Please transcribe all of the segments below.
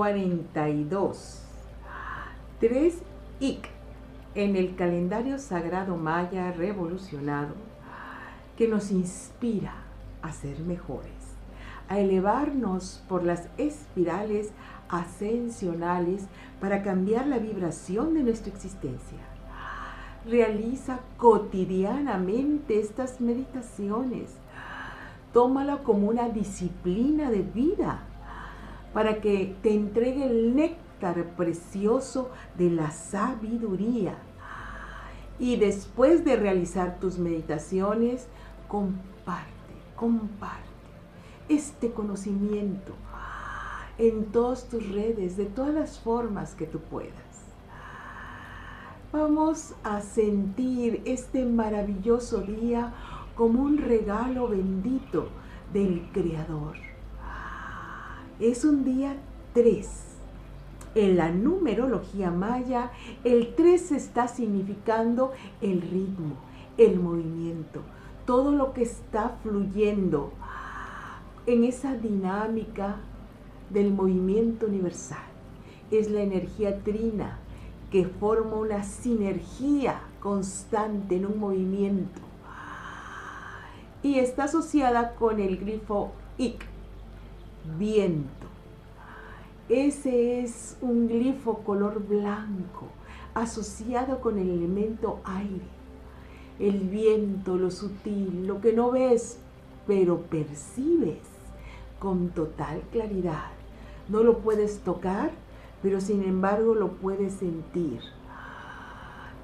42. 3 Ik en el calendario sagrado maya revolucionado que nos inspira a ser mejores, a elevarnos por las espirales ascensionales para cambiar la vibración de nuestra existencia. Realiza cotidianamente estas meditaciones. Tómala como una disciplina de vida para que te entregue el néctar precioso de la sabiduría. Y después de realizar tus meditaciones, comparte, comparte este conocimiento en todas tus redes, de todas las formas que tú puedas. Vamos a sentir este maravilloso día como un regalo bendito del Creador. Es un día 3. En la numerología maya, el 3 está significando el ritmo, el movimiento, todo lo que está fluyendo en esa dinámica del movimiento universal. Es la energía trina que forma una sinergia constante en un movimiento y está asociada con el grifo Ik, viento. Ese es un glifo color blanco asociado con el elemento aire. El viento, lo sutil, lo que no ves, pero percibes con total claridad. No lo puedes tocar, pero sin embargo lo puedes sentir.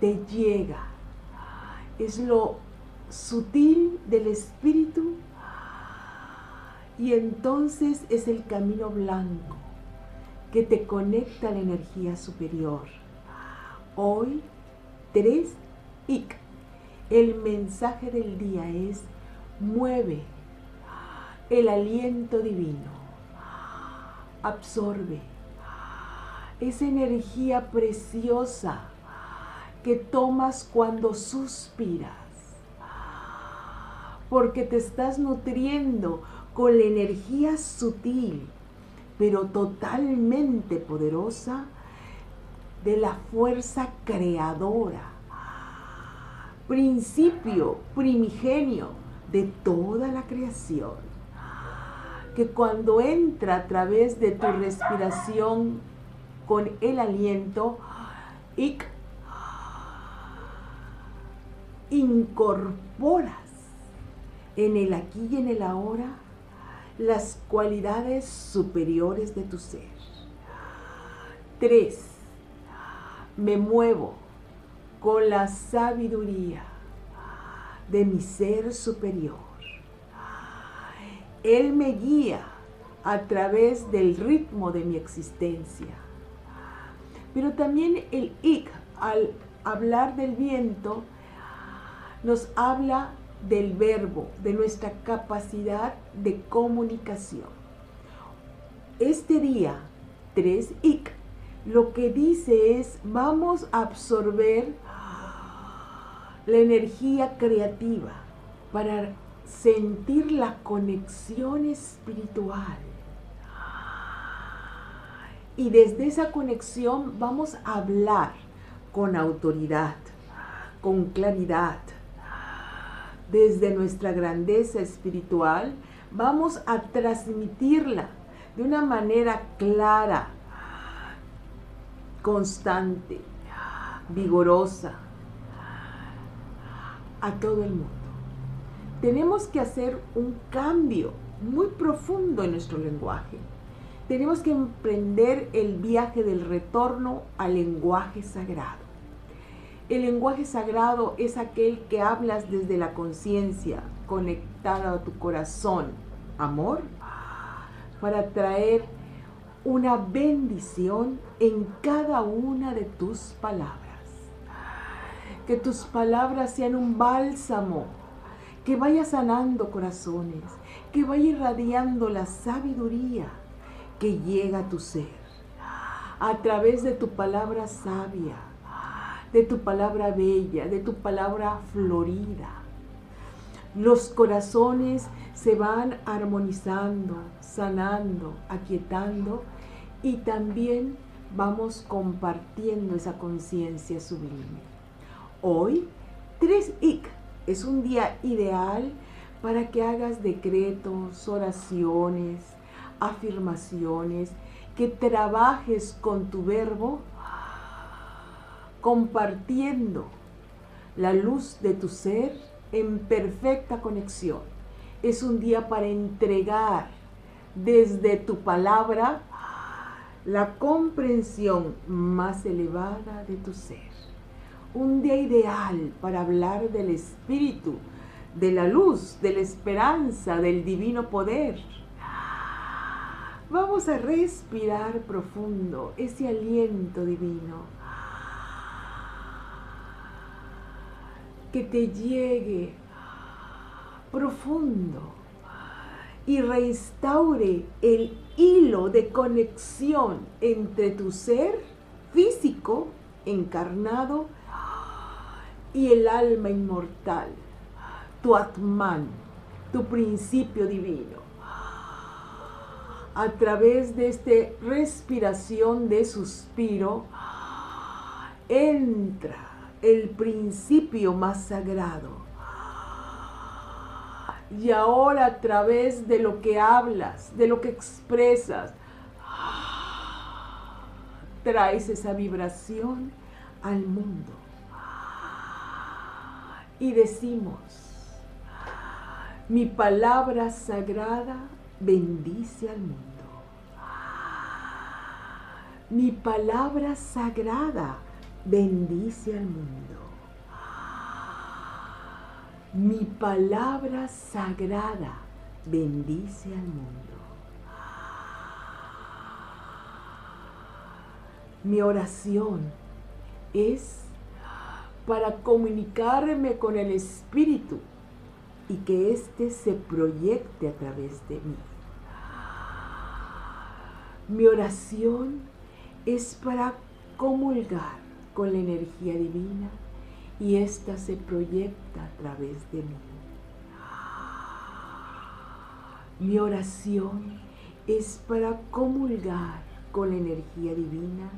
Te llega. Es lo sutil del espíritu y entonces es el camino blanco que te conecta a la energía superior. Hoy, 3 IC. El mensaje del día es mueve el aliento divino absorbe esa energía preciosa que tomas cuando suspiras, porque te estás nutriendo con la energía sutil, pero totalmente poderosa de la fuerza creadora, principio primigenio de toda la creación. Que cuando entra a través de tu respiración con el aliento, incorporas en el aquí y en el ahora las cualidades superiores de tu ser. Tres, me muevo con la sabiduría de mi ser superior él me guía a través del ritmo de mi existencia. Pero también el ik, al hablar del viento, nos habla del verbo, de nuestra capacidad de comunicación. Este día, 3 ik, lo que dice es, vamos a absorber la energía creativa para sentir la conexión espiritual. Y desde esa conexión vamos a hablar con autoridad, con claridad. Desde nuestra grandeza espiritual vamos a transmitirla de una manera clara, constante, vigorosa a todo el mundo tenemos que hacer un cambio muy profundo en nuestro lenguaje. Tenemos que emprender el viaje del retorno al lenguaje sagrado. El lenguaje sagrado es aquel que hablas desde la conciencia, conectada a tu corazón, amor, para traer una bendición en cada una de tus palabras. Que tus palabras sean un bálsamo que vaya sanando corazones, que vaya irradiando la sabiduría que llega a tu ser a través de tu palabra sabia, de tu palabra bella, de tu palabra florida. Los corazones se van armonizando, sanando, aquietando y también vamos compartiendo esa conciencia sublime. Hoy, 3 IC es un día ideal para que hagas decretos, oraciones, afirmaciones, que trabajes con tu verbo compartiendo la luz de tu ser en perfecta conexión. Es un día para entregar desde tu palabra la comprensión más elevada de tu ser. Un día ideal para hablar del espíritu, de la luz, de la esperanza, del divino poder. Vamos a respirar profundo ese aliento divino. Que te llegue profundo y restaure el hilo de conexión entre tu ser físico encarnado y el alma inmortal, tu Atman, tu principio divino. A través de esta respiración de suspiro, entra el principio más sagrado y ahora a través de lo que hablas, de lo que expresas, traes esa vibración al mundo. Y decimos, mi palabra sagrada bendice al mundo. Mi palabra sagrada bendice al mundo mi palabra sagrada bendice al mundo. Mi oración es para comunicarme con el Espíritu y que éste se proyecte a través de mí. Mi oración es para comulgar con la energía divina y ésta se proyecta a través de mí. Mi oración es para comulgar con la energía divina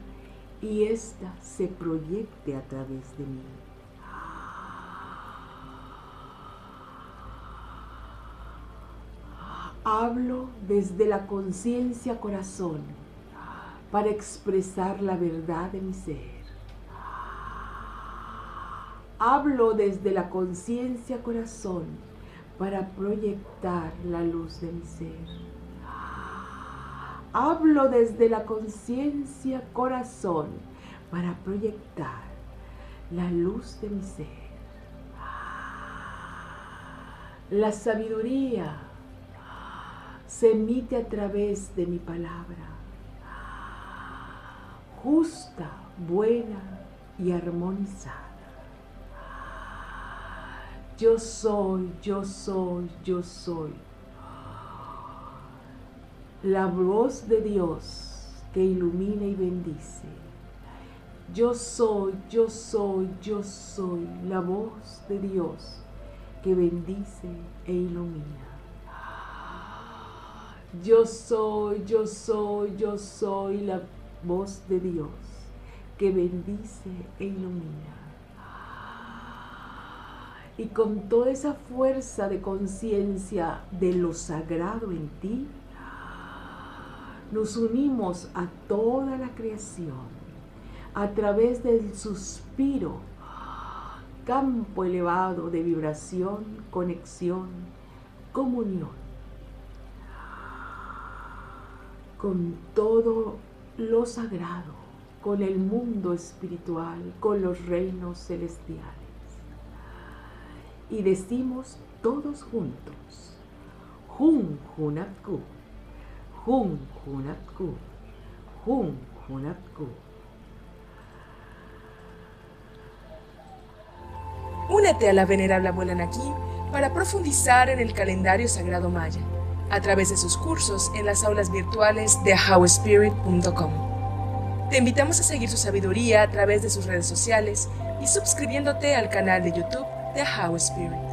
y ésta se proyecte a través de mí. Hablo desde la conciencia corazón para expresar la verdad de mi ser. Hablo desde la conciencia corazón para proyectar la luz de mi ser. Hablo desde la conciencia corazón para proyectar la luz de mi ser. La sabiduría se emite a través de mi palabra, justa, buena y armonizada. Yo soy, yo soy, yo soy. La voz de Dios que ilumina y bendice. Yo soy, yo soy, yo soy la voz de Dios que bendice e ilumina. Yo soy, yo soy, yo soy la voz de Dios que bendice e ilumina y con toda esa fuerza de conciencia de lo sagrado en ti, nos unimos a toda la creación. A través del suspiro, campo elevado de vibración, conexión, comunión. Con todo lo sagrado, con el mundo espiritual, con los reinos celestiales y decimos todos juntos, Jun Junatku, Jun Junatku, Jun Junatku. Únete a la venerable abuela Naki para profundizar en el calendario sagrado maya a través de sus cursos en las aulas virtuales de howspirit.com. Te invitamos a seguir su sabiduría a través de sus redes sociales y suscribiéndote al canal de YouTube The highway spirit.